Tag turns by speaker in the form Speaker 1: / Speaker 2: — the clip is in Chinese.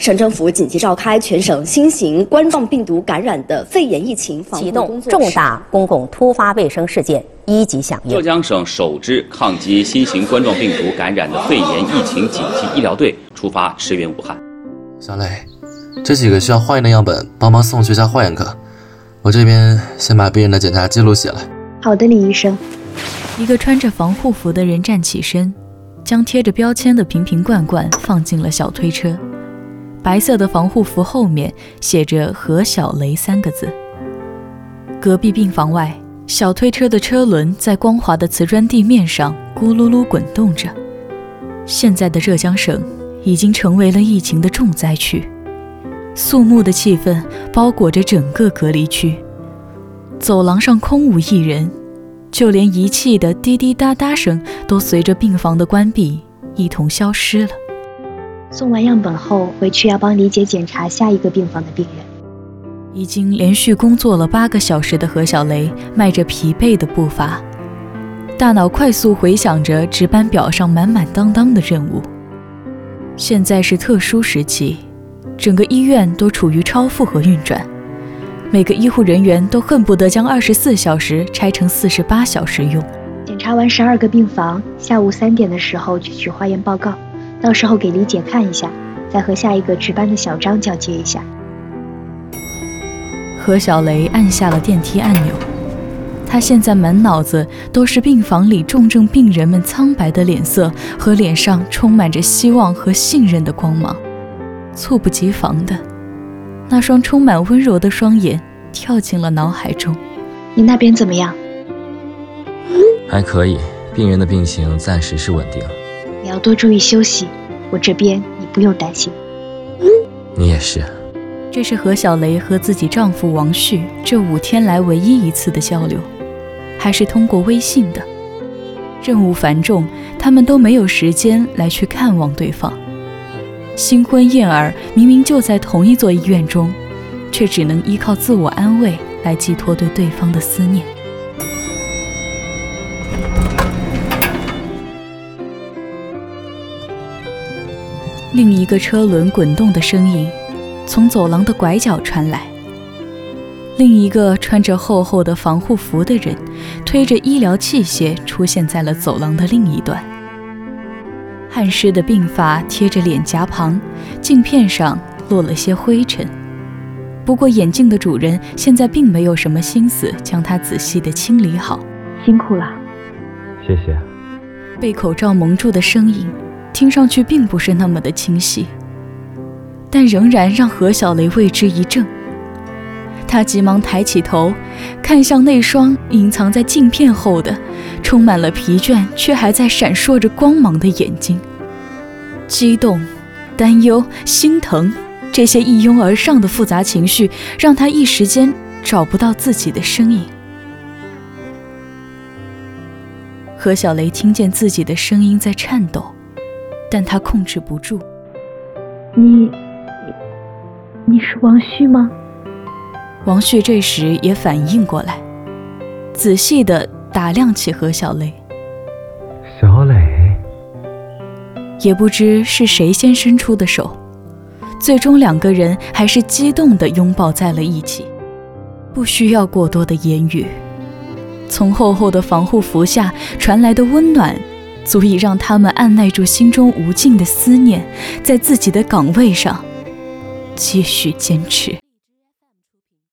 Speaker 1: 省政府紧急召开全省新型冠状病毒感染的肺炎疫情防
Speaker 2: 启动重大公共突发卫生事件一级响应。
Speaker 3: 浙江省首支抗击新型冠状病毒感染的肺炎疫情紧急医疗队出发驰援武汉。
Speaker 4: 小磊，这几个需要化验的样本，帮忙送去一下化验科。我这边先把病人的检查记录写了。
Speaker 5: 好的，李医生。
Speaker 6: 一个穿着防护服的人站起身，将贴着标签的瓶瓶罐罐放进了小推车。白色的防护服后面写着“何小雷”三个字。隔壁病房外，小推车的车轮在光滑的瓷砖地面上咕噜噜滚动着。现在的浙江省已经成为了疫情的重灾区。肃穆的气氛包裹着整个隔离区，走廊上空无一人，就连仪器的滴滴答答声都随着病房的关闭一同消失了。
Speaker 5: 送完样本后，回去要帮李姐检查下一个病房的病人。
Speaker 6: 已经连续工作了八个小时的何小雷迈着疲惫的步伐，大脑快速回想着值班表上满满当当的任务。现在是特殊时期。整个医院都处于超负荷运转，每个医护人员都恨不得将二十四小时拆成四十八小时用。
Speaker 5: 检查完十二个病房，下午三点的时候去取化验报告，到时候给李姐看一下，再和下一个值班的小张交接一下。
Speaker 6: 何小雷按下了电梯按钮，他现在满脑子都是病房里重症病人们苍白的脸色和脸上充满着希望和信任的光芒。猝不及防的，那双充满温柔的双眼跳进了脑海中。
Speaker 5: 你那边怎么样？
Speaker 7: 还可以，病人的病情暂时是稳定。
Speaker 5: 你要多注意休息，我这边你不用担心。
Speaker 7: 你也是。
Speaker 6: 这是何小雷和自己丈夫王旭这五天来唯一一次的交流，还是通过微信的。任务繁重，他们都没有时间来去看望对方。新婚燕尔明明就在同一座医院中，却只能依靠自我安慰来寄托对对方的思念。另一个车轮滚动的声音从走廊的拐角传来，另一个穿着厚厚的防护服的人推着医疗器械出现在了走廊的另一端。汗湿的鬓发贴着脸颊旁，镜片上落了些灰尘。不过眼镜的主人现在并没有什么心思将它仔细地清理好。
Speaker 5: 辛苦了，
Speaker 7: 谢谢。
Speaker 6: 被口罩蒙住的声音，听上去并不是那么的清晰，但仍然让何小雷为之一怔。他急忙抬起头，看向那双隐藏在镜片后的、充满了疲倦却还在闪烁着光芒的眼睛。激动、担忧、心疼，这些一拥而上的复杂情绪，让他一时间找不到自己的声音。何小雷听见自己的声音在颤抖，但他控制不住。
Speaker 5: 你，你是王旭吗？
Speaker 6: 王旭这时也反应过来，仔细的打量起何小雷。
Speaker 8: 小磊，
Speaker 6: 也不知是谁先伸出的手，最终两个人还是激动的拥抱在了一起。不需要过多的言语，从厚厚的防护服下传来的温暖，足以让他们按耐住心中无尽的思念，在自己的岗位上继续坚持。